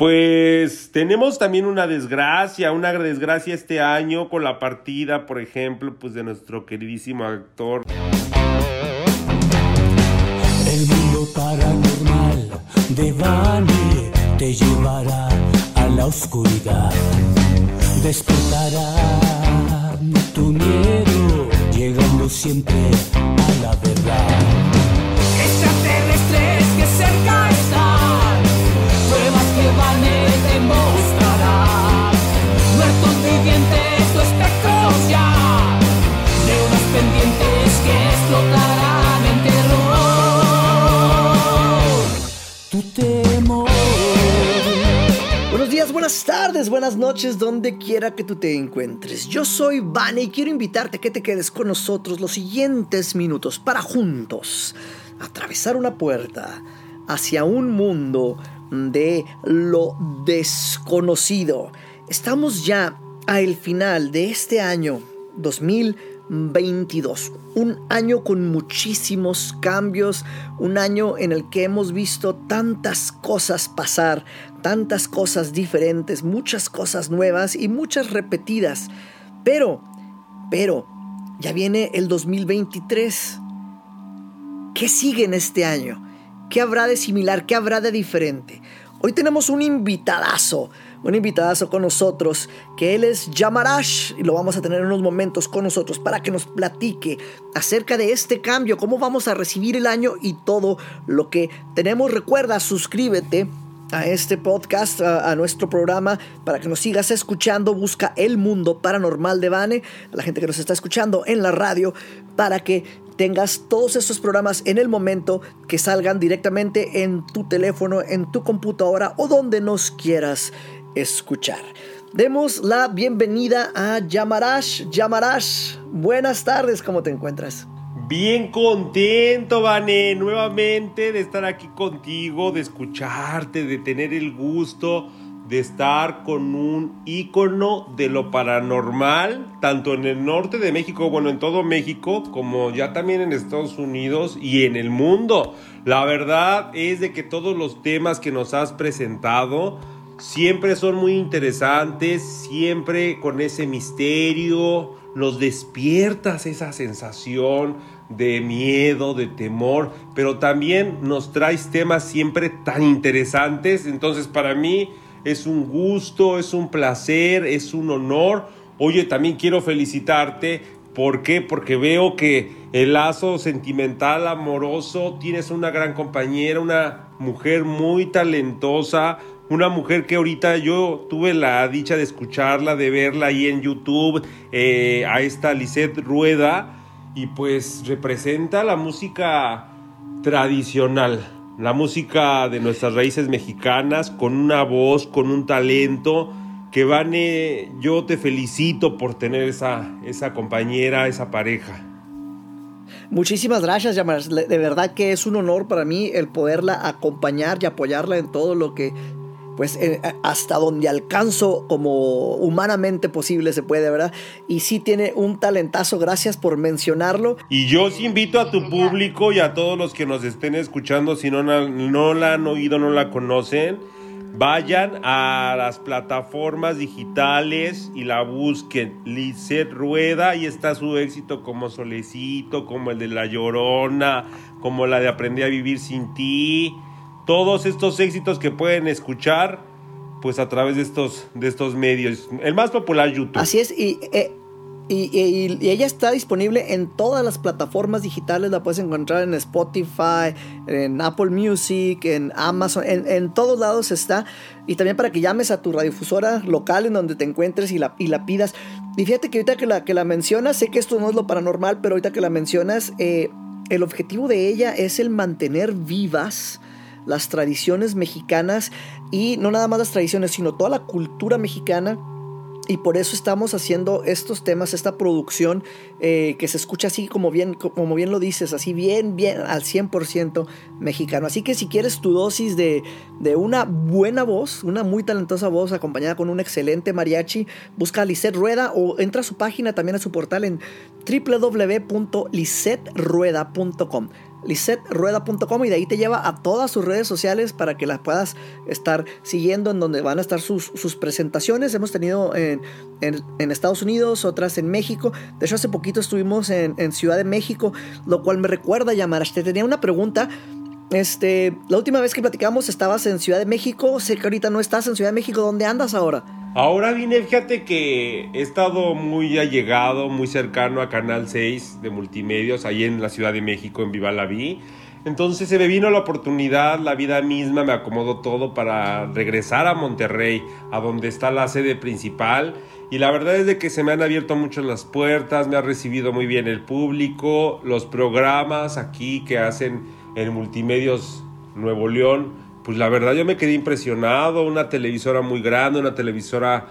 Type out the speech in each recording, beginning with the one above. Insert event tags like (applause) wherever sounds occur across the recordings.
Pues tenemos también una desgracia, una desgracia este año con la partida, por ejemplo, pues de nuestro queridísimo actor. El mundo paranormal de Bani te llevará a la oscuridad. Despertará tu miedo, llegando siempre a la verdad. Buenas noches, donde quiera que tú te encuentres. Yo soy Vane y quiero invitarte a que te quedes con nosotros los siguientes minutos para juntos atravesar una puerta hacia un mundo de lo desconocido. Estamos ya al final de este año 2022, un año con muchísimos cambios, un año en el que hemos visto tantas cosas pasar, tantas cosas diferentes, muchas cosas nuevas y muchas repetidas. Pero, pero, ya viene el 2023. ¿Qué sigue en este año? ¿Qué habrá de similar? ¿Qué habrá de diferente? Hoy tenemos un invitadazo, un invitadazo con nosotros, que él es Yamarash y lo vamos a tener en unos momentos con nosotros para que nos platique acerca de este cambio, cómo vamos a recibir el año y todo lo que tenemos. Recuerda, suscríbete a este podcast, a, a, nuestro programa, para que nos sigas escuchando. Busca El Mundo Paranormal de Bane, a la gente que nos está escuchando en la radio, para que tengas todos estos programas en el momento que salgan directamente en tu teléfono, en tu computadora o donde nos quieras escuchar. Demos la bienvenida a Yamarash. Yamarash, buenas tardes, ¿cómo te encuentras? Bien contento, Vane, nuevamente de estar aquí contigo, de escucharte, de tener el gusto de estar con un ícono de lo paranormal, tanto en el norte de México, bueno, en todo México, como ya también en Estados Unidos y en el mundo. La verdad es de que todos los temas que nos has presentado siempre son muy interesantes, siempre con ese misterio, nos despiertas esa sensación de miedo, de temor, pero también nos traes temas siempre tan interesantes. Entonces para mí es un gusto, es un placer, es un honor. Oye, también quiero felicitarte. ¿Por qué? Porque veo que el lazo sentimental, amoroso, tienes una gran compañera, una mujer muy talentosa, una mujer que ahorita yo tuve la dicha de escucharla, de verla ahí en YouTube, eh, a esta Lisette Rueda, y pues representa la música tradicional, la música de nuestras raíces mexicanas, con una voz, con un talento, que Vane, yo te felicito por tener esa, esa compañera, esa pareja. Muchísimas gracias, Yamar. De verdad que es un honor para mí el poderla acompañar y apoyarla en todo lo que pues eh, hasta donde alcanzo como humanamente posible se puede, ¿verdad? Y sí tiene un talentazo, gracias por mencionarlo. Y yo sí invito a tu público y a todos los que nos estén escuchando, si no, no la han oído, no la conocen, vayan a las plataformas digitales y la busquen. Lisette Rueda, ahí está su éxito como Solecito, como el de La Llorona, como la de Aprendí a Vivir sin ti todos estos éxitos que pueden escuchar pues a través de estos, de estos medios. El más popular, YouTube. Así es, y, eh, y, y, y, ella está disponible en todas las plataformas digitales, la puedes encontrar en Spotify, en Apple Music, en Amazon, en, en todos lados está. Y también para que llames a tu radiodifusora local en donde te encuentres y la, y la pidas. Y fíjate que ahorita que la, que la mencionas, sé que esto no es lo paranormal, pero ahorita que la mencionas, eh, el objetivo de ella es el mantener vivas las tradiciones mexicanas y no nada más las tradiciones, sino toda la cultura mexicana. Y por eso estamos haciendo estos temas, esta producción eh, que se escucha así como bien, como bien lo dices, así bien, bien al 100% mexicano. Así que si quieres tu dosis de, de, una buena voz, una muy talentosa voz acompañada con un excelente mariachi, busca a Lisette Rueda o entra a su página también a su portal en www.lisetrueda.com lisetrueda.com y de ahí te lleva a todas sus redes sociales para que las puedas estar siguiendo en donde van a estar sus, sus presentaciones. Hemos tenido en, en, Estados Unidos, otras en México. De hecho, hace poquito estuvimos en, Ciudad de México, lo cual me recuerda, Yamarash, te tenía una pregunta. Este, la última vez que platicamos estabas en Ciudad de México, sé que ahorita no estás en Ciudad de México, ¿dónde andas ahora? Ahora vine, fíjate que he estado muy allegado, muy cercano a Canal 6 de Multimedios, ahí en la Ciudad de México, en Viva la Vi. Entonces se me vino la oportunidad, la vida misma me acomodó todo para regresar a Monterrey, a donde está la sede principal. Y la verdad es de que se me han abierto mucho las puertas, me ha recibido muy bien el público, los programas aquí que hacen en Multimedios Nuevo León pues la verdad yo me quedé impresionado, una televisora muy grande, una televisora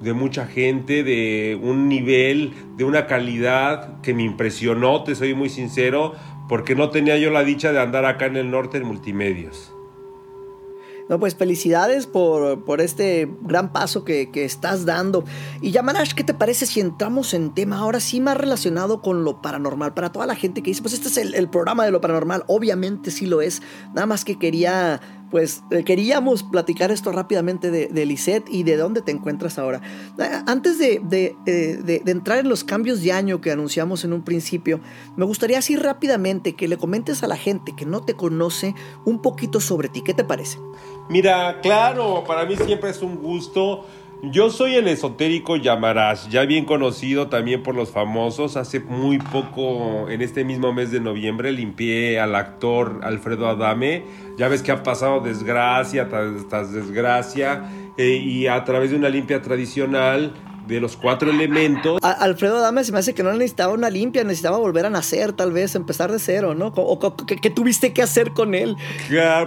de mucha gente, de un nivel, de una calidad que me impresionó, te soy muy sincero, porque no tenía yo la dicha de andar acá en el norte en multimedios. No, pues felicidades por, por este gran paso que, que, estás dando. Y Yamanash, ¿qué te parece si entramos en tema ahora sí más relacionado con lo paranormal? Para toda la gente que dice, pues este es el programa de lo paranormal, obviamente sí lo es, nada más que quería pues eh, queríamos platicar esto rápidamente de, de y de dónde te encuentras ahora. Eh, antes eh, de, de, entrar en los cambios de año que anunciamos en un principio, me gustaría así rápidamente que le comentes a la gente que no te conoce un poquito sobre ti. ¿Qué te parece? Mira, claro, para mí siempre es un gusto yo soy el esotérico Yamarash, ya bien conocido también por los famosos. Hace muy poco, en este mismo mes de noviembre, limpié al actor Alfredo Adame. Ya ves que ha pasado desgracia tras, desgracia. Eh, y a través de una limpia tradicional de los cuatro elementos. Alfredo Adame se me hace que no necesitaba una limpia, necesitaba volver a nacer, tal vez, empezar de cero, ¿no? O, ¿qué, tuviste que hacer con él?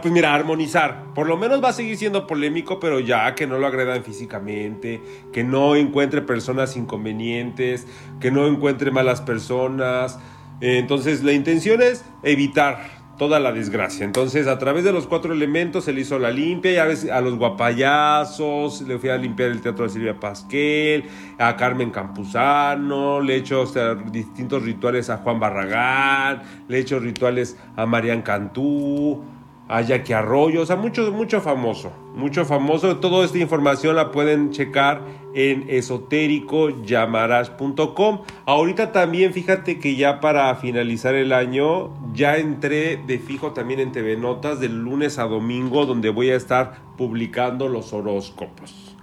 pues mira, armonizar. Por lo menos va a seguir siendo polémico, pero ya que no lo agredan físicamente, que no encuentre personas inconvenientes, que no encuentre malas personas. Entonces, la intención es evitar toda la desgracia. Entonces, a través de los cuatro elementos, le hizo la limpia, y a, a los guapayazos, le fui a limpiar el teatro de Silvia Pasquel, a Carmen Campuzano, le he hecho distintos rituales a Juan Barragán, le he hecho rituales a Marian Cantú, a Jackie Arroyo, o sea, mucho, mucho famoso, mucho famoso. Toda esta información la pueden checar en esotéricoyamarash.com. Ahorita también fíjate que ya para finalizar el año, ya entré de fijo también en TV Notas del lunes a domingo, donde voy a estar publicando los horóscopos.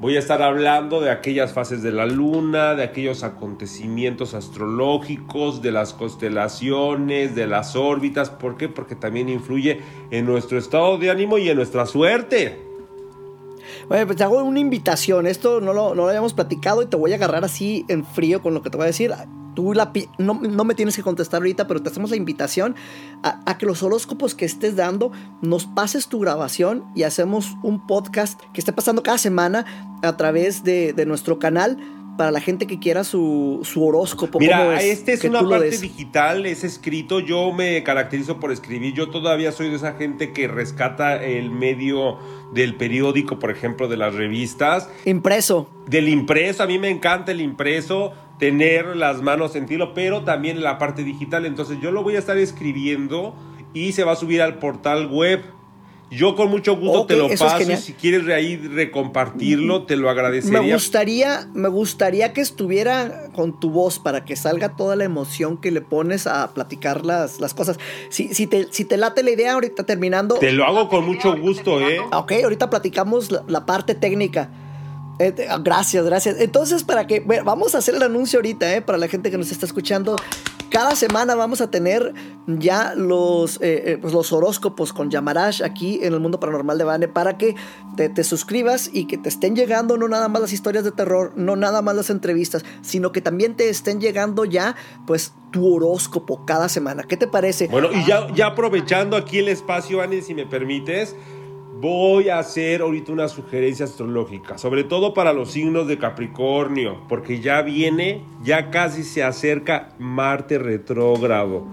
Voy a estar hablando de aquellas fases de la luna, de aquellos acontecimientos astrológicos, de las constelaciones, de las órbitas. ¿Por qué? Porque también influye en nuestro estado de ánimo y en nuestra suerte. Bueno, pues te hago una invitación. Esto no lo, no lo habíamos platicado y te voy a agarrar así en frío con lo que te voy a decir tú la, no, no, me tienes que contestar ahorita, pero te hacemos la invitación a, que los horóscopos que estés dando nos pases tu grabación y hacemos un podcast que esté pasando cada semana a través de, de nuestro canal para la gente que quiera su, su horóscopo. Mira, este es una parte digital, es escrito. Yo me caracterizo por escribir. Yo todavía soy de esa gente que rescata el medio del periódico, por ejemplo, de las revistas. Impreso. Del impreso, a mí me encanta el impreso tener las manos en tiro, pero también la parte digital. Entonces yo lo voy a estar escribiendo y se va a subir al portal web. Yo con mucho gusto te lo paso y si quieres ahí recompartirlo, te lo agradecería. Me gustaría, me gustaría que estuviera con tu voz para que salga toda la emoción que le pones a platicar las, las cosas. Si, si, te, si te late la idea ahorita terminando... Te lo hago con mucho gusto, ¿eh? Ok, ahorita platicamos la parte técnica. Eh, gracias, gracias. Entonces, para que vamos a hacer el anuncio ahorita, eh, para la gente que nos está escuchando. Cada semana vamos a tener ya los, eh, eh, pues los horóscopos con Yamarash aquí en el mundo paranormal de Bane para que te, suscribas y que te estén llegando no nada más las historias de terror, no nada más las entrevistas, sino que también te estén llegando ya pues tu horóscopo cada semana. ¿Qué te parece? Bueno, y ya, ya aprovechando aquí el espacio, Ani, si me permites, Voy a hacer ahorita una sugerencia astrológica, sobre todo para los signos de Capricornio, porque ya viene, ya casi se acerca Marte retrógrado.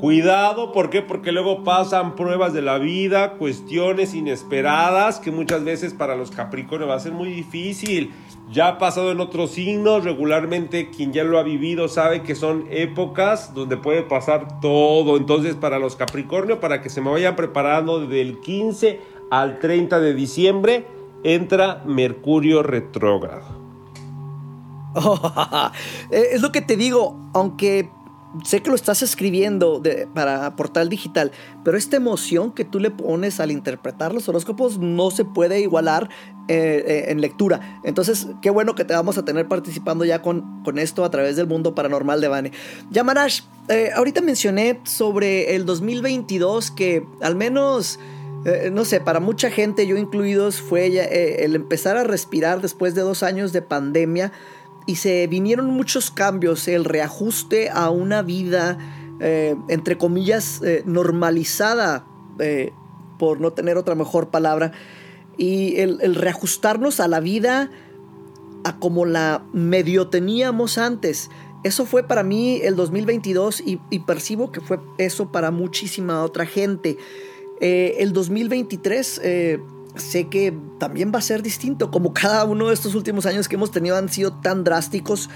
Cuidado, ¿por qué? Porque luego pasan pruebas de la vida, cuestiones inesperadas que muchas veces para los Capricornio va a ser muy difícil. Ya ha pasado en otros signos, regularmente quien ya lo ha vivido sabe que son épocas donde puede pasar todo. Entonces para los Capricornio, para que se me vayan preparando desde el 15 al 30 de diciembre, entra Mercurio retrógrado. (laughs) es lo que te digo, aunque sé que lo estás escribiendo para Portal Digital, pero esta emoción que tú le pones al interpretar los horóscopos no se puede igualar eh, eh, en lectura. Entonces, qué bueno que te vamos a tener participando ya con, con esto a través del mundo paranormal de Vane. Ya, Marash, eh, ahorita mencioné sobre el 2022 que al menos... no sé, para mucha gente, yo incluidos, fue el empezar a respirar después de dos años de pandemia y se vinieron muchos cambios, el reajuste a una vida, eh, entre comillas, eh, normalizada, eh, por no tener otra mejor palabra, y el, reajustarnos a la vida a como la medio teníamos antes. Eso fue para mí el 2022 y, y percibo que fue eso para muchísima otra gente. El 2023 sé que también va a ser distinto, como cada uno de estos últimos años que hemos tenido han sido tan drásticos.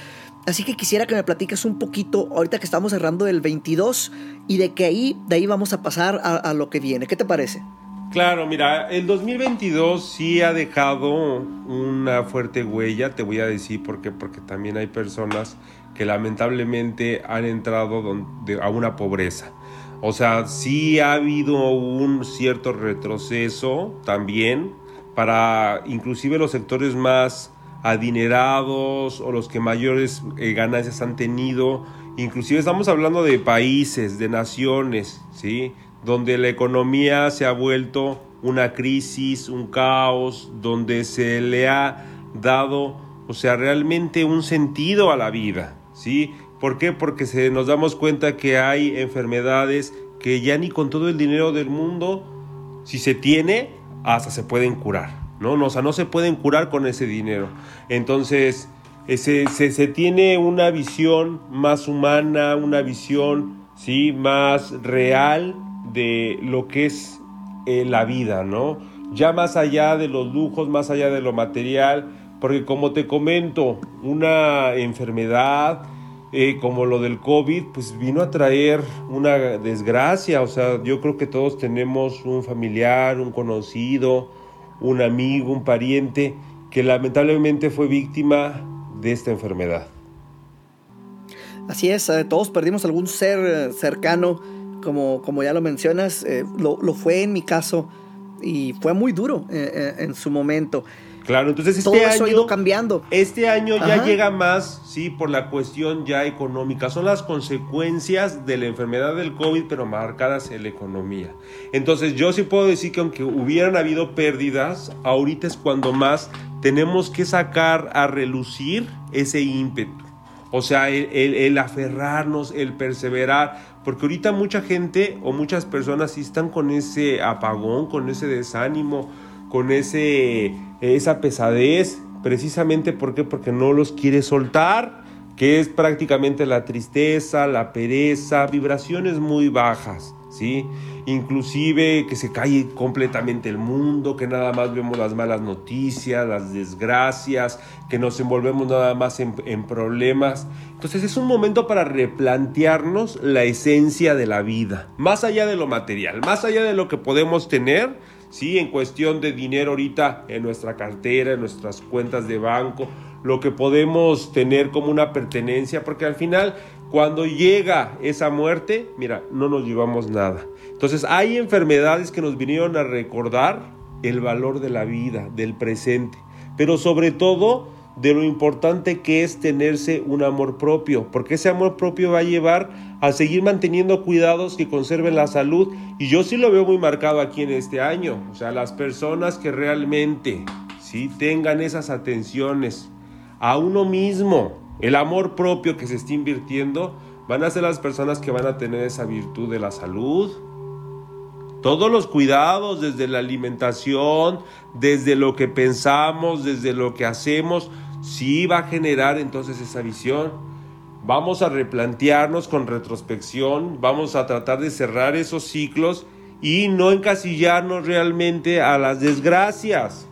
Así que quisiera que me platiques un poquito, ahorita que estamos cerrando el 22, y de que ahí, de ahí vamos a pasar a, lo que viene. ¿Qué te parece? Claro, mira, el 2022 sí ha dejado una fuerte huella, te voy a decir por qué, porque también hay personas que lamentablemente han entrado a una pobreza. O sea, sí ha habido un cierto retroceso también para inclusive los sectores más adinerados o los que mayores eh, ganancias han tenido. Inclusive estamos hablando de países, de naciones, ¿sí? Donde la economía se ha vuelto una crisis, un caos, donde se le ha dado, o sea, realmente un sentido a la vida, ¿sí? ¿Por qué? Porque se, nos damos cuenta que hay enfermedades que ya ni con todo el dinero del mundo, si se tiene, hasta se pueden curar, ¿no? O sea, no se pueden curar con ese dinero. Entonces, ese, se, tiene una visión más humana, una visión, ¿sí? Más real de lo que es eh, la vida, ¿no? Ya más allá de los lujos, más allá de lo material, porque como te comento, una enfermedad, eh, como lo del COVID, pues vino a traer una desgracia. O sea, yo creo que todos tenemos un familiar, un conocido, un amigo, un pariente que lamentablemente fue víctima de esta enfermedad. Así es, eh, todos perdimos algún ser eh, cercano, como, como ya lo mencionas, lo, lo, fue en mi caso y fue muy duro en su momento. Claro, entonces este año ha ido cambiando. Este año ya llega más, sí, por la cuestión ya económica. Son las consecuencias de la enfermedad del COVID, pero marcadas en la economía. Entonces yo sí puedo decir que aunque hubieran habido pérdidas, ahorita es cuando más tenemos que sacar a relucir ese ímpetu. O sea, el, el aferrarnos, el perseverar, porque ahorita mucha gente o muchas personas sí están con ese apagón, con ese desánimo, con ese, esa pesadez, precisamente porque porque no los quiere soltar, que es prácticamente la tristeza, la pereza, vibraciones muy bajas, ¿sí? Inclusive que se cae completamente el mundo, que nada más vemos las malas noticias, las desgracias, que nos envolvemos nada más en problemas. Entonces es un momento para replantearnos la esencia de la vida, más allá de lo material, más allá de lo que podemos tener, Sí, en cuestión de dinero ahorita en nuestra cartera, en nuestras cuentas de banco, lo que podemos tener como una pertenencia, porque al final cuando llega esa muerte, mira, no nos llevamos nada. Entonces hay enfermedades que nos vinieron a recordar el valor de la vida, del presente, pero sobre todo de lo importante que es tenerse un amor propio, porque ese amor propio va a llevar a seguir manteniendo cuidados que conserven la salud. Y yo sí lo veo muy marcado aquí en este año, o sea, las personas que realmente sí tengan esas atenciones a uno mismo, el amor propio que se está invirtiendo, van a ser las personas que van a tener esa virtud de la salud, todos los cuidados, desde la alimentación, desde lo que pensamos, desde lo que hacemos, sí va a generar entonces esa visión. Vamos a replantearnos con retrospección, vamos a tratar de cerrar esos ciclos y no encasillarnos realmente a las desgracias.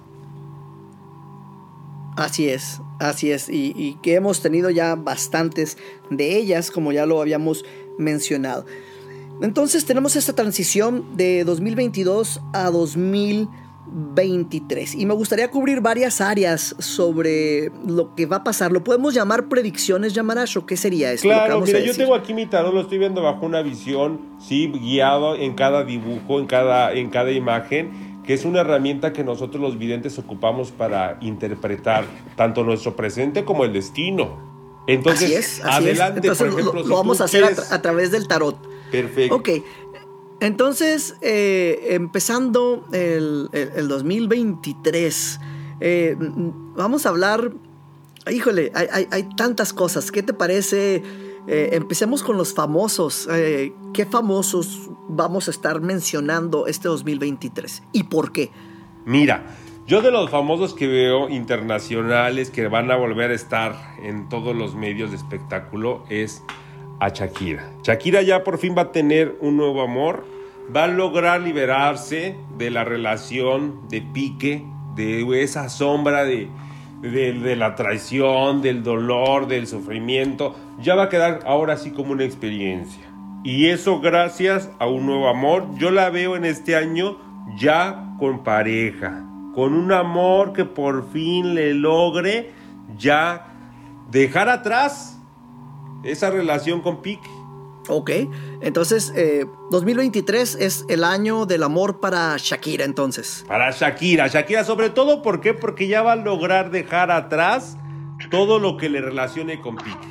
Así es, así es, y, que hemos tenido ya bastantes de ellas, como ya lo habíamos mencionado. Entonces tenemos esta transición de 2022 a 2023 y me gustaría cubrir varias áreas sobre lo que va a pasar. ¿Lo podemos llamar predicciones, Yamarash, qué sería esto? Claro, mira, yo tengo aquí mi tarot, lo estoy viendo bajo una visión, sí, guiado en cada dibujo, en cada, en cada imagen que es una herramienta que nosotros los videntes ocupamos para interpretar tanto nuestro presente como el destino. Entonces, así es, así adelante, es. Entonces, por ejemplo, lo, si vamos a hacer a, tra- a través del tarot. Perfecto. Ok, entonces, eh, empezando el, el- el 2023, eh, vamos a hablar, híjole, hay, hay- tantas cosas. ¿Qué te parece? Eh, empecemos con los famosos. ¿Qué famosos vamos a estar mencionando este 2023? ¿Y por qué? Mira, yo de los famosos que veo internacionales que van a volver a estar en todos los medios de espectáculo es a Shakira. Shakira ya por fin va a tener un nuevo amor, va a lograr liberarse de la relación de pique, de esa sombra de, de, la traición, del dolor, del sufrimiento. Ya va a quedar ahora sí como una experiencia. Y eso gracias a un nuevo amor. Yo la veo en este año ya con pareja, con un amor que por fin le logre ya dejar atrás esa relación con Pique. Ok, entonces eh, 2023 es el año del amor para Shakira entonces. Para Shakira, Shakira sobre todo, ¿por qué? Porque ya va a lograr dejar atrás todo lo que le relacione con Pique.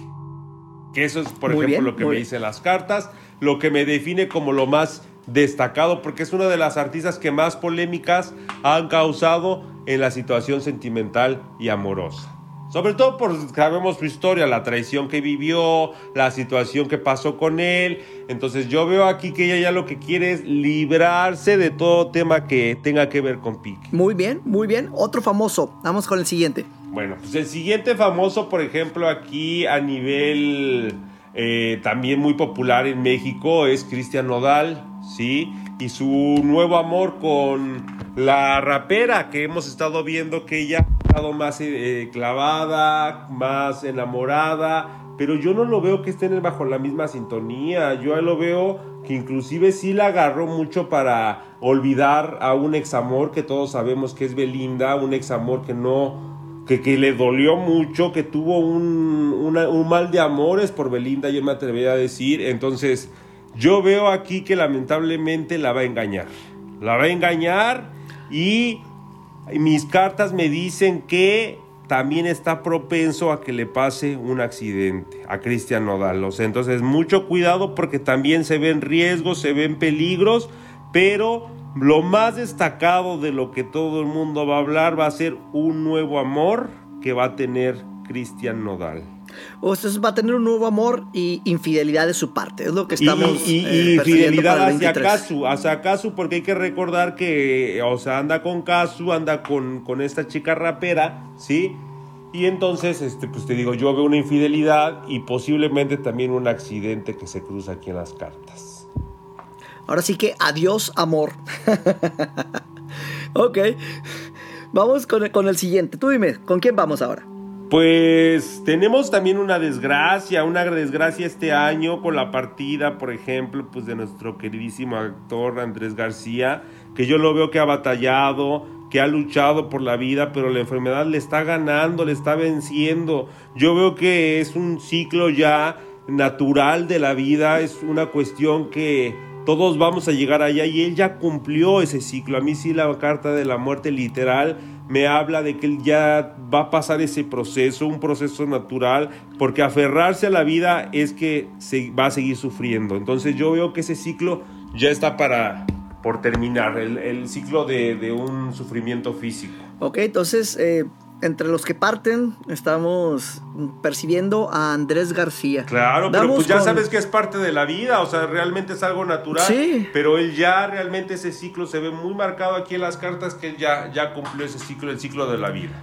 Que eso es, por Muy ejemplo, bien, lo que me bien. dicen las cartas, lo que me define como lo más destacado, porque es una de las artistas que más polémicas han causado en la situación sentimental y amorosa. Sobre todo por sabemos su historia, la traición que vivió, la situación que pasó con él. Entonces yo veo aquí que ella ya lo que quiere es librarse de todo tema que tenga que ver con Pique. Muy bien, muy bien. Otro famoso. Vamos con el siguiente. Bueno, pues el siguiente famoso, por ejemplo, aquí a nivel eh, también muy popular en México es Cristian Nodal, ¿sí? Y su nuevo amor con la rapera que hemos estado viendo que ella ha estado más eh, clavada, más enamorada, pero yo no lo veo que estén bajo la misma sintonía. Yo lo veo que inclusive sí la agarró mucho para olvidar a un examor que todos sabemos que es Belinda, un examor que no, que, que le dolió mucho, que tuvo un, un mal de amores por Belinda, yo me atrevería a decir. Entonces, yo veo aquí que lamentablemente la va a engañar. La va a engañar y mis cartas me dicen que también está propenso a que le pase un accidente a Cristian Nodal. Entonces mucho cuidado porque también se ven riesgos, se ven peligros, pero lo más destacado de lo que todo el mundo va a hablar va a ser un nuevo amor que va a tener Cristian Nodal. O sea, va a tener un nuevo amor y infidelidad de su parte. Es lo que estamos. y, y- eh, y persiguiendo fidelidad para el hacia 23. Kazu, hacia Kazu, porque hay que recordar que, o sea, anda con Kazu, anda con, con esta chica rapera, ¿sí? Y entonces, este, pues te digo, yo veo una infidelidad y posiblemente también un accidente que se cruza aquí en las cartas. Ahora sí que adiós, amor. (laughs) ok. Vamos con el, con el siguiente. Tú dime, ¿con quién vamos ahora? Pues tenemos también una desgracia, una desgracia este año con la partida, por ejemplo, pues de nuestro queridísimo actor Andrés García, que yo lo veo que ha batallado, que ha luchado por la vida, pero la enfermedad le está ganando, le está venciendo. Yo veo que es un ciclo ya natural de la vida, es una cuestión que todos vamos a llegar allá y él ya cumplió ese ciclo. A mí sí la carta de la muerte literal me habla de que ya va a pasar ese proceso, un proceso natural, porque aferrarse a la vida es que se va a seguir sufriendo. Entonces yo veo que ese ciclo ya está para por terminar, el, ciclo de, de un sufrimiento físico. Ok, entonces, eh, entre los que parten, estamos percibiendo a Andrés García. Claro, pero Vamos pues ya con- sabes que es parte de la vida, o sea, realmente es algo natural. Sí. Pero él ya realmente ese ciclo se ve muy marcado aquí en las cartas que él ya, ya cumplió ese ciclo, el ciclo de la vida.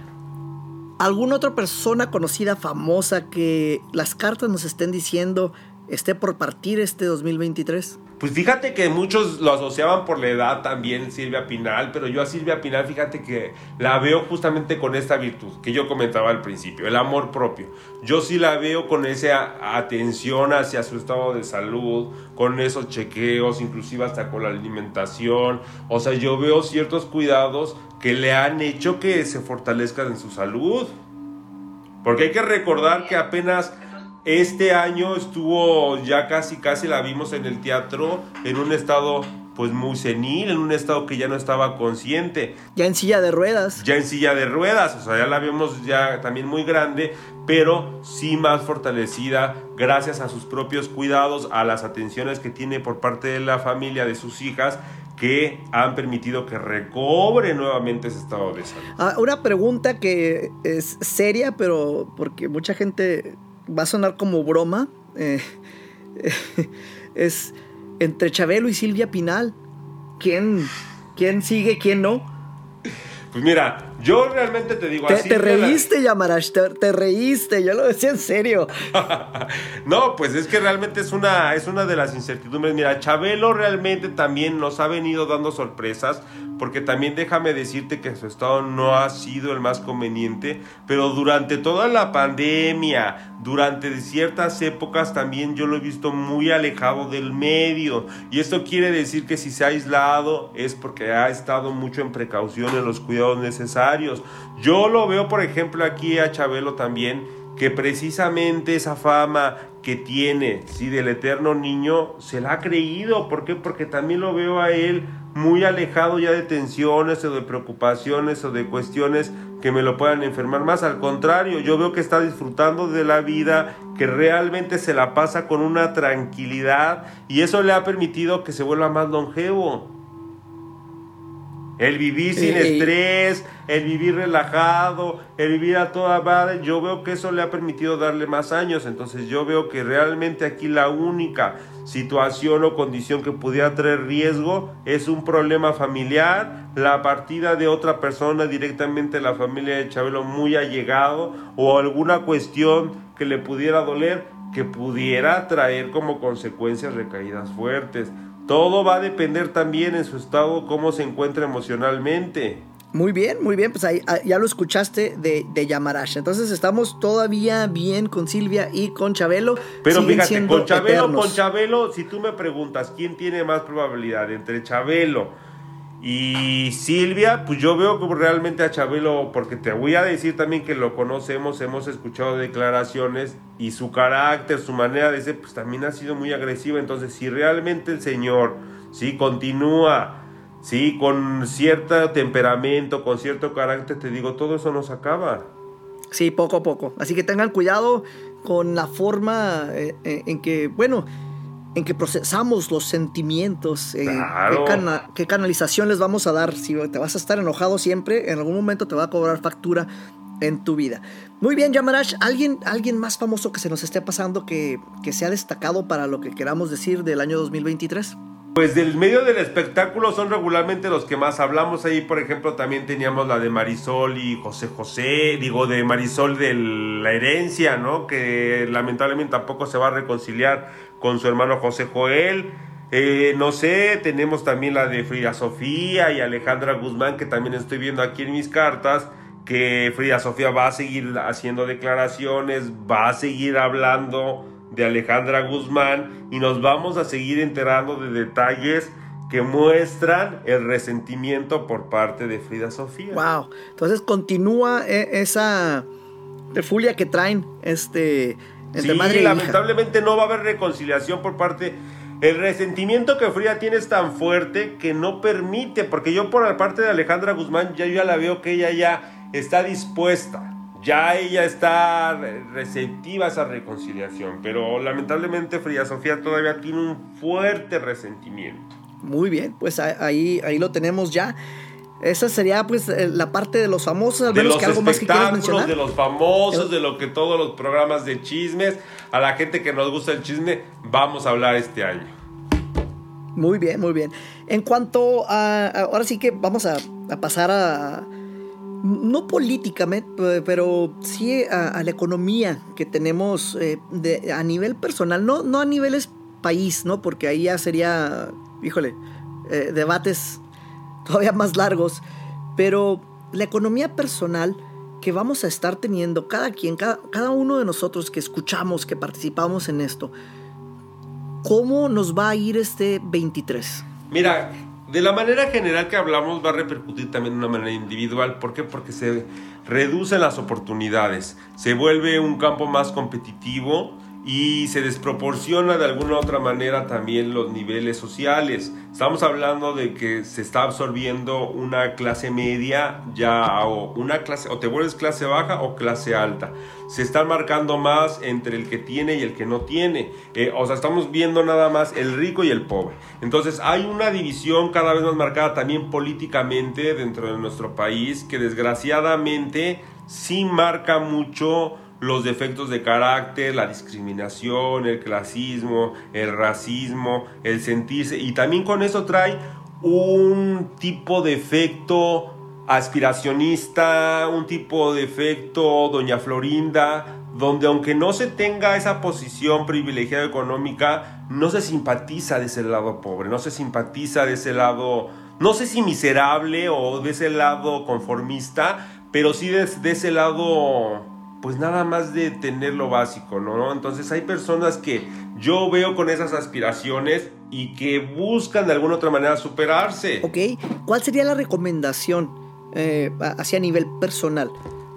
¿Alguna otra persona conocida, famosa, que las cartas nos estén diciendo esté por partir este 2023? Pues fíjate que muchos lo asociaban por la edad también, Silvia Pinal, pero yo a Silvia Pinal, fíjate que la veo justamente con esta virtud que yo comentaba al principio, el amor propio. Yo sí la veo con esa atención hacia su estado de salud, con esos chequeos, inclusive hasta con la alimentación. O sea, yo veo ciertos cuidados que le han hecho que se fortalezcan en su salud. Porque hay que recordar que apenas este año estuvo, ya casi, casi la vimos en el teatro, en un estado pues muy senil, en un estado que ya no estaba consciente. Ya en silla de ruedas. Ya en silla de ruedas, o sea, ya la vemos ya también muy grande, pero sí más fortalecida gracias a sus propios cuidados, a las atenciones que tiene por parte de la familia, de sus hijas, que han permitido que recobre nuevamente ese estado de salud. Ah, una pregunta que es seria, pero porque mucha gente va a sonar como broma, eh, (laughs) es entre Chabelo y Silvia Pinal. ¿Quién, quién sigue, quién no? Pues mira, yo realmente te digo te, así. Te reíste, Yamarash, te, reíste, yo lo decía en serio. (laughs) no, pues es que realmente es una, es una de las incertidumbres. Mira, Chabelo realmente también nos ha venido dando sorpresas porque también déjame decirte que su estado no ha sido el más conveniente, pero durante toda la pandemia, durante ciertas épocas también yo lo he visto muy alejado del medio. Y esto quiere decir que si se ha aislado es porque ha estado mucho en precaución en los cuidados necesarios. Yo lo veo, por ejemplo, aquí a Chabelo también, que precisamente esa fama que tiene, sí, del eterno niño, se la ha creído. ¿Por qué? Porque también lo veo a él muy alejado ya de tensiones o de preocupaciones o de cuestiones que me lo puedan enfermar más. Al contrario, yo veo que está disfrutando de la vida, que realmente se la pasa con una tranquilidad y eso le ha permitido que se vuelva más longevo. El vivir sin estrés, el vivir relajado, el vivir a toda madre, yo veo que eso le ha permitido darle más años. Entonces yo veo que realmente aquí la única situación o condición que pudiera traer riesgo es un problema familiar, la partida de otra persona directamente de la familia de Chabelo muy allegado o alguna cuestión que le pudiera doler que pudiera traer como consecuencias recaídas fuertes. Todo va a depender también en su estado, cómo se encuentra emocionalmente. Muy bien, muy bien, pues ahí, ah, ya lo escuchaste de, de Yamarash. Entonces estamos todavía bien con Silvia y con Chabelo. Pero fíjate, con Chabelo, con Chabelo, si tú me preguntas quién tiene más probabilidad entre Chabelo y Silvia, pues yo veo que realmente a Chabelo, porque te voy a decir también que lo conocemos, hemos escuchado declaraciones y su carácter, su manera de ser, pues también ha sido muy agresiva. Entonces, si realmente el Señor, sí, continúa, sí, con cierto temperamento, con cierto carácter, te digo, todo eso nos acaba. Sí, poco a poco. Así que tengan cuidado con la forma eh, eh, en que, bueno, en que procesamos los sentimientos, eh, qué, canalización les vamos a dar. Si te vas a estar enojado siempre, en algún momento te va a cobrar factura en tu vida. Muy bien, Yamarash, ¿alguien, alguien más famoso que se nos esté pasando que, que se ha destacado para lo que queramos decir del año 2023? Pues del medio del espectáculo son regularmente los que más hablamos. Ahí, por ejemplo, también teníamos la de Marisol y José José, digo, de Marisol de la herencia, ¿no? Que lamentablemente tampoco se va a reconciliar con su hermano José Joel. Eh, no sé, tenemos también la de Frida Sofía y Alejandra Guzmán, que también estoy viendo aquí en mis cartas, que Frida Sofía va a seguir haciendo declaraciones, va a seguir hablando de Alejandra Guzmán y nos vamos a seguir enterando de detalles que muestran el resentimiento por parte de Frida Sofía. Wow, entonces continúa eh, esa furia que traen este sí, lamentablemente no va a haber reconciliación por parte. El resentimiento que Frida tiene es tan fuerte que no permite, porque yo por la parte de Alejandra Guzmán ya, yo ya la veo que ella ya está dispuesta, ya ella está receptiva a esa reconciliación, pero lamentablemente Frida Sofía todavía tiene un fuerte resentimiento. Muy bien, pues ahí, ahí lo tenemos ya. Esa sería pues eh, la parte de los famosos, al de los que algo más que quieras mencionar. De los famosos, de lo que todos los programas de chismes, a la gente que nos gusta el chisme, vamos a hablar este año. Muy bien, muy bien. En cuanto a, ahora sí que vamos a, pasar a no políticamente, pero sí a, la economía que tenemos eh, a nivel personal, no, no a niveles país, ¿no? Porque ahí ya sería, híjole, eh, debates todavía más largos, pero la economía personal que vamos a estar teniendo cada quien, cada, cada uno de nosotros que escuchamos, que participamos en esto, ¿cómo nos va a ir este 23? Mira, de la manera general que hablamos va a repercutir también de una manera individual. ¿Por qué? Porque se reducen las oportunidades, se vuelve un campo más competitivo y se desproporciona de alguna u otra manera también los niveles sociales. Estamos hablando de que se está absorbiendo una clase media ya o una clase o te vuelves clase baja o clase alta. Se están marcando más entre el que tiene y el que no tiene. Eh, o sea, estamos viendo nada más el rico y el pobre. Entonces hay una división cada vez más marcada también políticamente dentro de nuestro país que desgraciadamente sí marca mucho los defectos de carácter, la discriminación, el clasismo, el racismo, el sentirse. Y también con eso trae un tipo de efecto aspiracionista, un tipo de efecto doña Florinda, donde aunque no se tenga esa posición privilegiada económica, no se simpatiza de ese lado pobre, no se simpatiza de ese lado, no sé si miserable o de ese lado conformista, pero sí de, de ese lado pues nada más de tener lo básico, ¿no? Entonces hay personas que yo veo con esas aspiraciones y que buscan de alguna otra manera superarse. Ok, ¿cuál sería la recomendación eh, hacia nivel personal?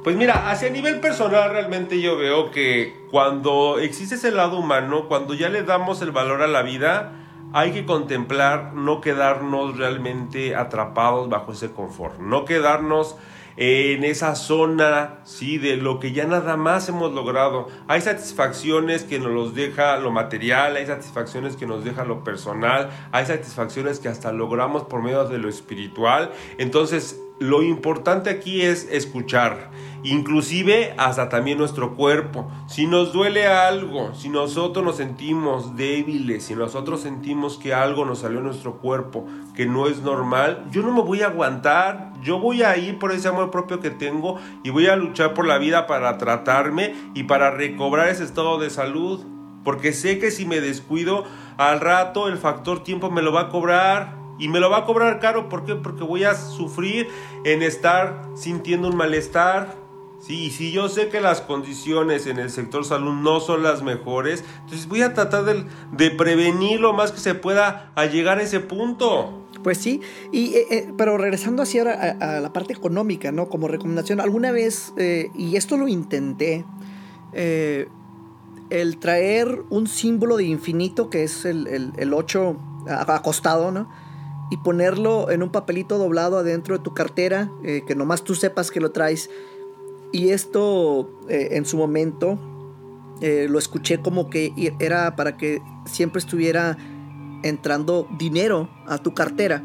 Pues mira, hacia nivel personal realmente yo veo que cuando existe ese lado humano, cuando ya le damos el valor a la vida, hay que contemplar no quedarnos realmente atrapados bajo ese confort, no quedarnos en esa zona, ¿sí? De lo que ya nada más hemos logrado. Hay satisfacciones que nos los deja lo material, hay satisfacciones que nos deja lo personal, hay satisfacciones que hasta logramos por medio de lo espiritual. Entonces, lo importante aquí es escuchar, inclusive hasta también nuestro cuerpo. Si nos duele algo, si nosotros nos sentimos débiles, si nosotros sentimos que algo nos salió en nuestro cuerpo que no es normal, yo no me voy a aguantar, yo voy a ir por ese amor propio que tengo y voy a luchar por la vida para tratarme y para recobrar ese estado de salud. Porque sé que si me descuido, al rato el factor tiempo me lo va a cobrar y me lo va a cobrar caro, ¿por qué? Porque voy a sufrir en estar sintiendo un malestar. Sí, y si yo sé que las condiciones en el sector salud no son las mejores, entonces voy a tratar de, prevenir lo más que se pueda a llegar a ese punto. Pues sí, y, eh, eh, pero regresando ahora a, la parte económica, ¿no? Como recomendación, alguna vez, eh, y esto lo intenté, el traer un símbolo de infinito, que es el, el, el 8 acostado, ¿no? Y ponerlo en un papelito doblado adentro de tu cartera, eh, que nomás tú sepas que lo traes. Y esto eh, en su momento eh, lo escuché como que era para que siempre estuviera entrando dinero a tu cartera.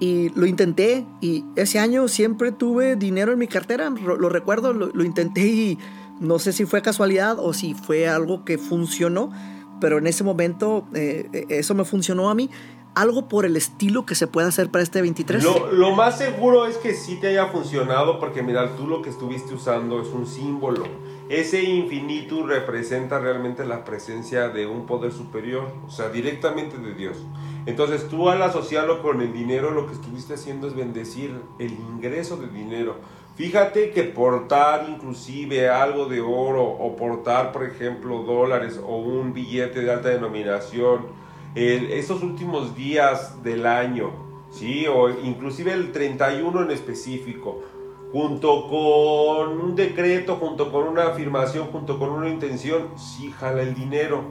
Y lo intenté y ese año siempre tuve dinero en mi cartera, lo, recuerdo, lo, lo intenté y no sé si fue casualidad o si fue algo que funcionó, pero en ese momento eso me funcionó a mí algo por el estilo que se pueda hacer para este 23? Lo, más seguro es que sí te haya funcionado porque mira, tú lo que estuviste usando es un símbolo. Ese infinito representa realmente la presencia de un poder superior, o sea, directamente de Dios. Entonces tú al asociarlo con el dinero, lo que estuviste haciendo es bendecir el ingreso de dinero. Fíjate que portar inclusive algo de oro o portar, por ejemplo, dólares o un billete de alta denominación, estos últimos días del año, ¿sí? o inclusive el 31 en específico, junto con un decreto, junto con una afirmación, junto con una intención, sí jala el dinero.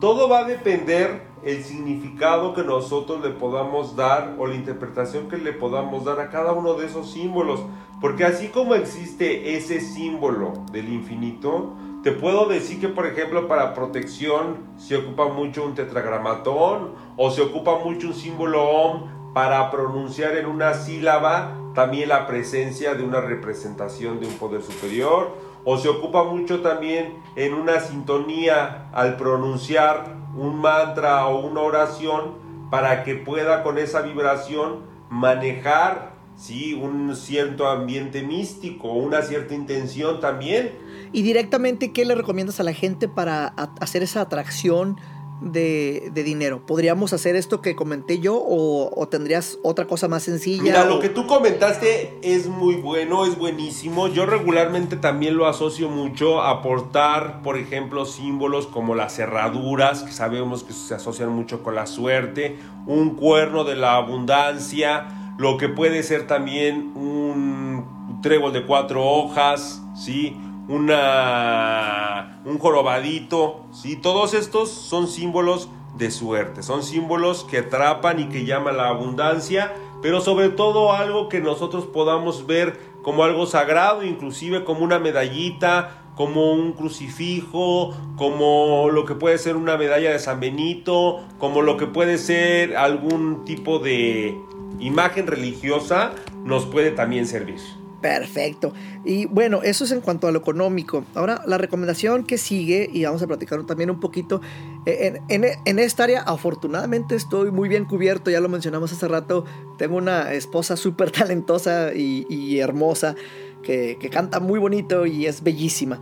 Todo va a depender el significado que nosotros le podamos dar o la interpretación que le podamos dar a cada uno de esos símbolos. Porque así como existe ese símbolo del infinito, te puedo decir que, por ejemplo, para protección se ocupa mucho un tetragramatón o se ocupa mucho un símbolo OM para pronunciar en una sílaba también la presencia de una representación de un poder superior o se ocupa mucho también en una sintonía al pronunciar un mantra o una oración para que pueda con esa vibración manejar ¿sí? un cierto ambiente místico, una cierta intención también. Y directamente, ¿qué le recomiendas a la gente para hacer esa atracción de, dinero? ¿Podríamos hacer esto que comenté yo o, tendrías otra cosa más sencilla? Mira, lo que tú comentaste es muy bueno, es buenísimo. Yo regularmente también lo asocio mucho a aportar, por ejemplo, símbolos como las cerraduras, que sabemos que se asocian mucho con la suerte, un cuerno de la abundancia, lo que puede ser también un trébol de cuatro hojas, ¿sí? Una, un jorobadito, ¿sí? Todos estos son símbolos de suerte, son símbolos que atrapan y que llaman la abundancia, pero sobre todo algo que nosotros podamos ver como algo sagrado, inclusive como una medallita, como un crucifijo, como lo que puede ser una medalla de San Benito, como lo que puede ser algún tipo de imagen religiosa, nos puede también servir. Perfecto. Y bueno, eso es en cuanto a lo económico. Ahora, la recomendación que sigue, y vamos a platicar también un poquito, eh, en, esta área afortunadamente estoy muy bien cubierto, ya lo mencionamos hace rato, tengo una esposa súper talentosa y, hermosa que, canta muy bonito y es bellísima.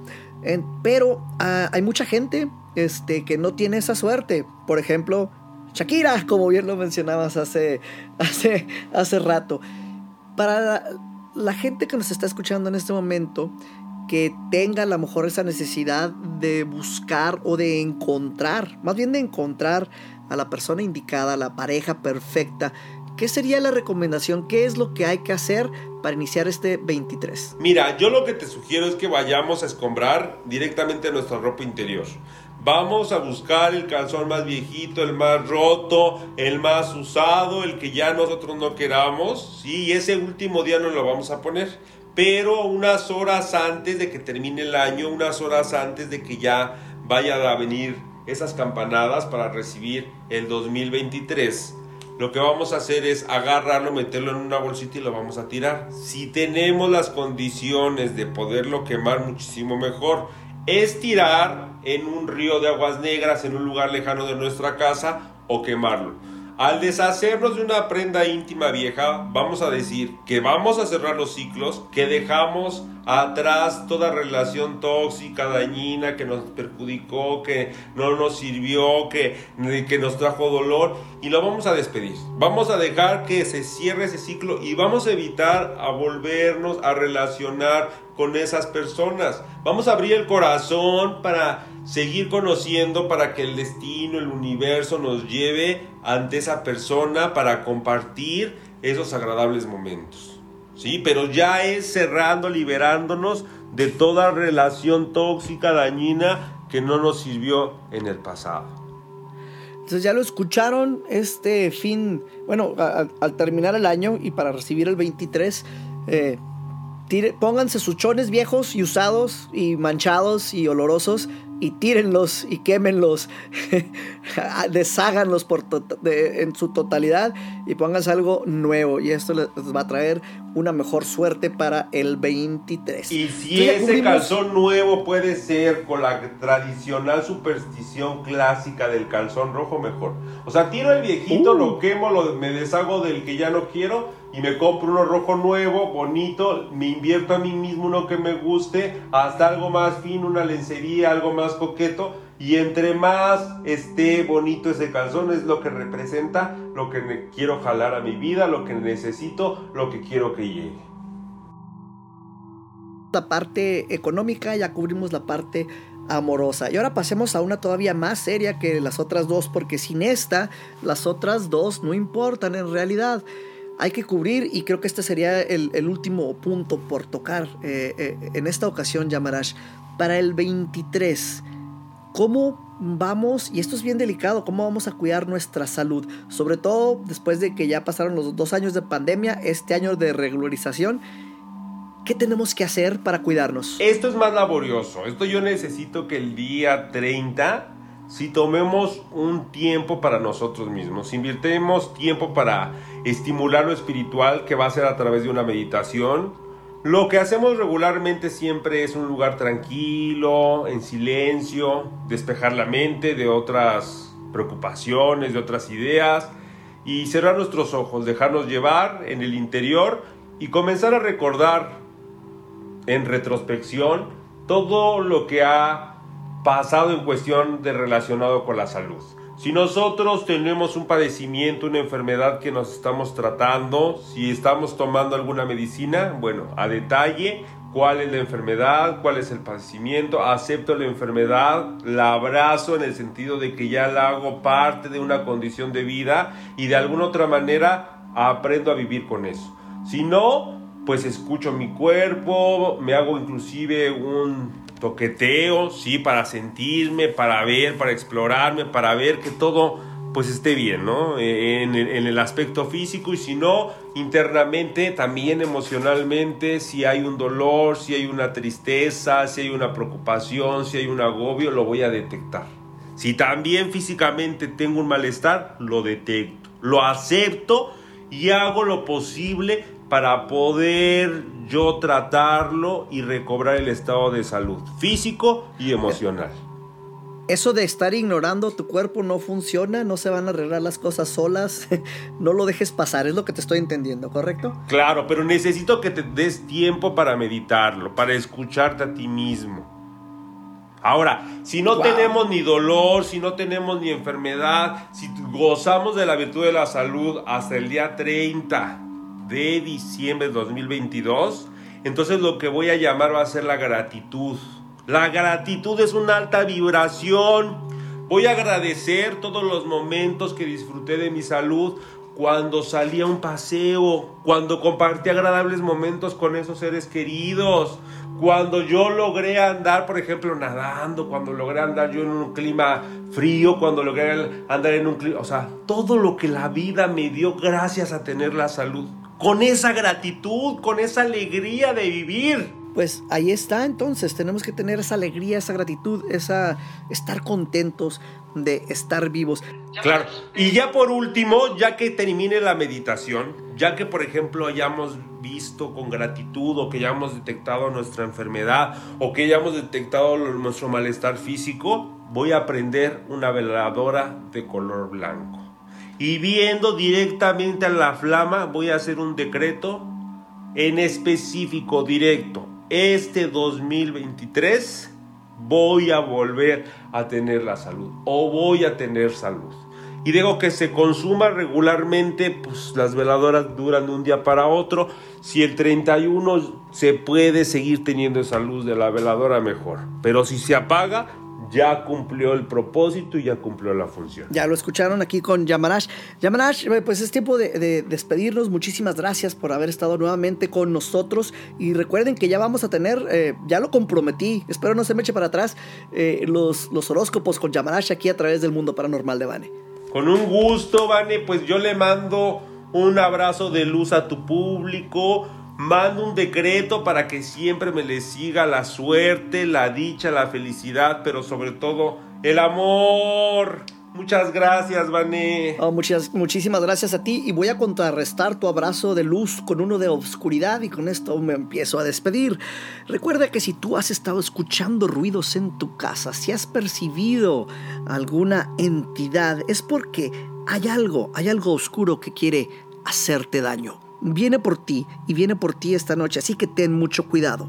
pero ah, hay mucha gente este, que no tiene esa suerte. Por ejemplo, Shakira, como bien lo mencionabas hace, (laughs) hace, hace rato. Para la gente que nos está escuchando en este momento que tenga a lo mejor esa necesidad de buscar o de encontrar, más bien de encontrar a la persona indicada, a la pareja perfecta, ¿qué sería la recomendación? ¿Qué es lo que hay que hacer para iniciar este 23? Mira, yo lo que te sugiero es que vayamos a escombrar directamente nuestra ropa interior. Vamos a buscar el calzón más viejito, el más roto, el más usado, el que ya nosotros no queramos, ¿sí? Y ese último día nos lo vamos a poner. Pero unas horas antes de que termine el año, unas horas antes de que ya vayan a venir esas campanadas para recibir el 2023, lo que vamos a hacer es agarrarlo, meterlo en una bolsita y lo vamos a tirar. Si tenemos las condiciones de poderlo quemar muchísimo mejor, es tirar en un río de aguas negras en un lugar lejano de nuestra casa o quemarlo. Al deshacernos de una prenda íntima vieja, vamos a decir que vamos a cerrar los ciclos, que dejamos atrás toda relación tóxica, dañina, que nos perjudicó, que no nos sirvió, que, que nos trajo dolor, y lo vamos a despedir. Vamos a dejar que se cierre ese ciclo y vamos a evitar a volvernos a relacionar con esas personas. Vamos a abrir el corazón para seguir conociendo, para que el destino, el universo nos lleve ante esa persona para compartir esos agradables momentos. Sí, pero ya es cerrando, liberándonos de toda relación tóxica, dañina que no nos sirvió en el pasado. Entonces ya lo escucharon este fin, bueno, al terminar el año y para recibir el 23, eh, pónganse sus chones viejos y usados y manchados y olorosos y tírenlos y quémenlos, (laughs) desháganlos por en su totalidad y pónganse algo nuevo y esto les va a traer una mejor suerte para el 23. Y si ese calzón nuevo puede ser con la tradicional superstición clásica del calzón rojo, mejor. O sea, tiro el viejito, lo uh. quemo, lo, me deshago del que ya no quiero y me compro uno rojo nuevo, bonito, me invierto a mí mismo uno que me guste, hasta algo más fino, una lencería, algo más coqueto. Y entre más esté bonito ese calzón es lo que representa lo que quiero jalar a mi vida, lo que necesito, lo que quiero que llegue. La parte económica, ya cubrimos la parte amorosa. Y ahora pasemos a una todavía más seria que las otras dos, porque sin esta, las otras dos no importan en realidad hay que cubrir y creo que este sería el, último punto por tocar eh, eh, en esta ocasión, Yamarash. Para el 23, ¿cómo vamos, y esto es bien delicado, cómo vamos a cuidar nuestra salud? Sobre todo después de que ya pasaron los dos años de pandemia, este año de regularización. ¿Qué tenemos que hacer para cuidarnos? Esto es más laborioso. Esto yo necesito que el día 30 si tomemos un tiempo para nosotros mismos, si invirtemos tiempo para estimular lo espiritual, que va a ser a través de una meditación, lo que hacemos regularmente siempre es un lugar tranquilo, en silencio, despejar la mente de otras preocupaciones, de otras ideas y cerrar nuestros ojos, dejarnos llevar en el interior y comenzar a recordar en retrospección todo lo que ha pasado en cuestión de relacionado con la salud. Si nosotros tenemos un padecimiento, una enfermedad que nos estamos tratando, si estamos tomando alguna medicina, bueno, a detalle, cuál es la enfermedad, cuál es el padecimiento, acepto la enfermedad, la abrazo en el sentido de que ya la hago parte de una condición de vida y de alguna otra manera aprendo a vivir con eso. Si no, pues escucho mi cuerpo, me hago inclusive un toqueteo, sí, para sentirme, para ver, para explorarme, para ver que todo pues esté bien, ¿no? En, en, el aspecto físico y si no, internamente, también emocionalmente, si hay un dolor, si hay una tristeza, si hay una preocupación, si hay un agobio, lo voy a detectar. Si también físicamente tengo un malestar, lo detecto, lo acepto y hago lo posible para poder yo tratarlo y recobrar el estado de salud físico y emocional. Eso de estar ignorando tu cuerpo no funciona, no se van a arreglar las cosas solas, (laughs) no lo dejes pasar, es lo que te estoy entendiendo, ¿correcto? Claro, pero necesito que te des tiempo para meditarlo, para escucharte a ti mismo. Ahora, si no tenemos ni dolor, si no tenemos ni enfermedad, si gozamos de la virtud de la salud hasta el día 30, de diciembre de 2022, entonces lo que voy a llamar va a ser la gratitud. La gratitud es una alta vibración. Voy a agradecer todos los momentos que disfruté de mi salud cuando salí a un paseo, cuando compartí agradables momentos con esos seres queridos, cuando yo logré andar, por ejemplo, nadando, cuando logré andar yo en un clima frío, cuando logré andar en un clima, o sea, todo lo que la vida me dio gracias a tener la salud con esa gratitud, con esa alegría de vivir. Pues ahí está, entonces tenemos que tener esa alegría, esa gratitud, esa estar contentos de estar vivos. Claro. Y ya por último, ya que termine la meditación, ya que por ejemplo hayamos visto con gratitud o que hayamos detectado nuestra enfermedad o que hayamos detectado nuestro malestar físico, voy a prender una veladora de color blanco y viendo directamente a la flama voy a hacer un decreto en específico directo. Este 2023 voy a volver a tener la salud o voy a tener salud. Y digo que se consuma regularmente, pues las veladoras duran de un día para otro. Si el 31 se puede seguir teniendo esa luz de la veladora, mejor. Pero si se apaga, ya cumplió el propósito y ya cumplió la función. Ya lo escucharon aquí con Yamanash. Yamanash, eh, pues es tiempo de, despedirnos. Muchísimas gracias por haber estado nuevamente con nosotros. Y recuerden que ya vamos a tener, eh, ya lo comprometí, espero no se me eche para atrás, eh, los, los horóscopos con Yamanash aquí a través del mundo paranormal de Vane. Con un gusto, Vane, pues yo le mando un abrazo de luz a tu público Mando un decreto para que siempre me le siga la suerte, la dicha, la felicidad, pero sobre todo el amor. Muchas gracias, Vané. Oh, muchas, muchísimas gracias a ti y voy a contrarrestar tu abrazo de luz con uno de oscuridad y con esto me empiezo a despedir. Recuerda que si tú has estado escuchando ruidos en tu casa, si has percibido alguna entidad, es porque hay algo, hay algo oscuro que quiere hacerte daño viene por ti y viene por ti esta noche, así que ten mucho cuidado.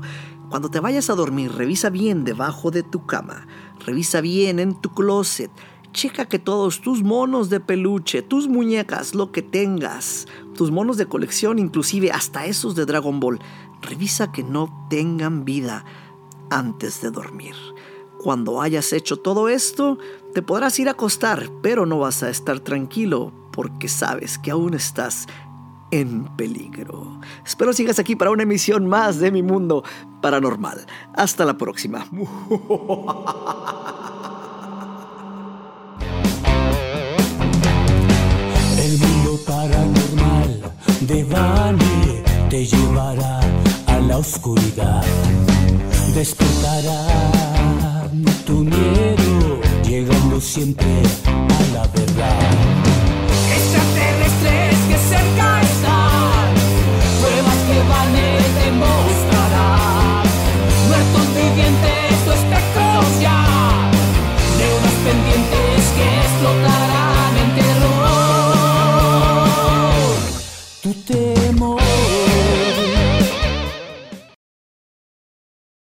Cuando te vayas a dormir, revisa bien debajo de tu cama, revisa bien en tu closet, checa que todos tus monos de peluche, tus muñecas, lo que tengas, tus monos de colección, inclusive hasta esos de Dragon Ball, revisa que no tengan vida antes de dormir. Cuando hayas hecho todo esto, te podrás ir a acostar, pero no vas a estar tranquilo porque sabes que aún estás en peligro. Espero sigas aquí para una emisión más de mi mundo paranormal. Hasta la próxima. (laughs) El mundo paranormal de Bani te llevará a la oscuridad. Despertará tu miedo, llegando siempre a la verdad. mostrará muertos vivientes.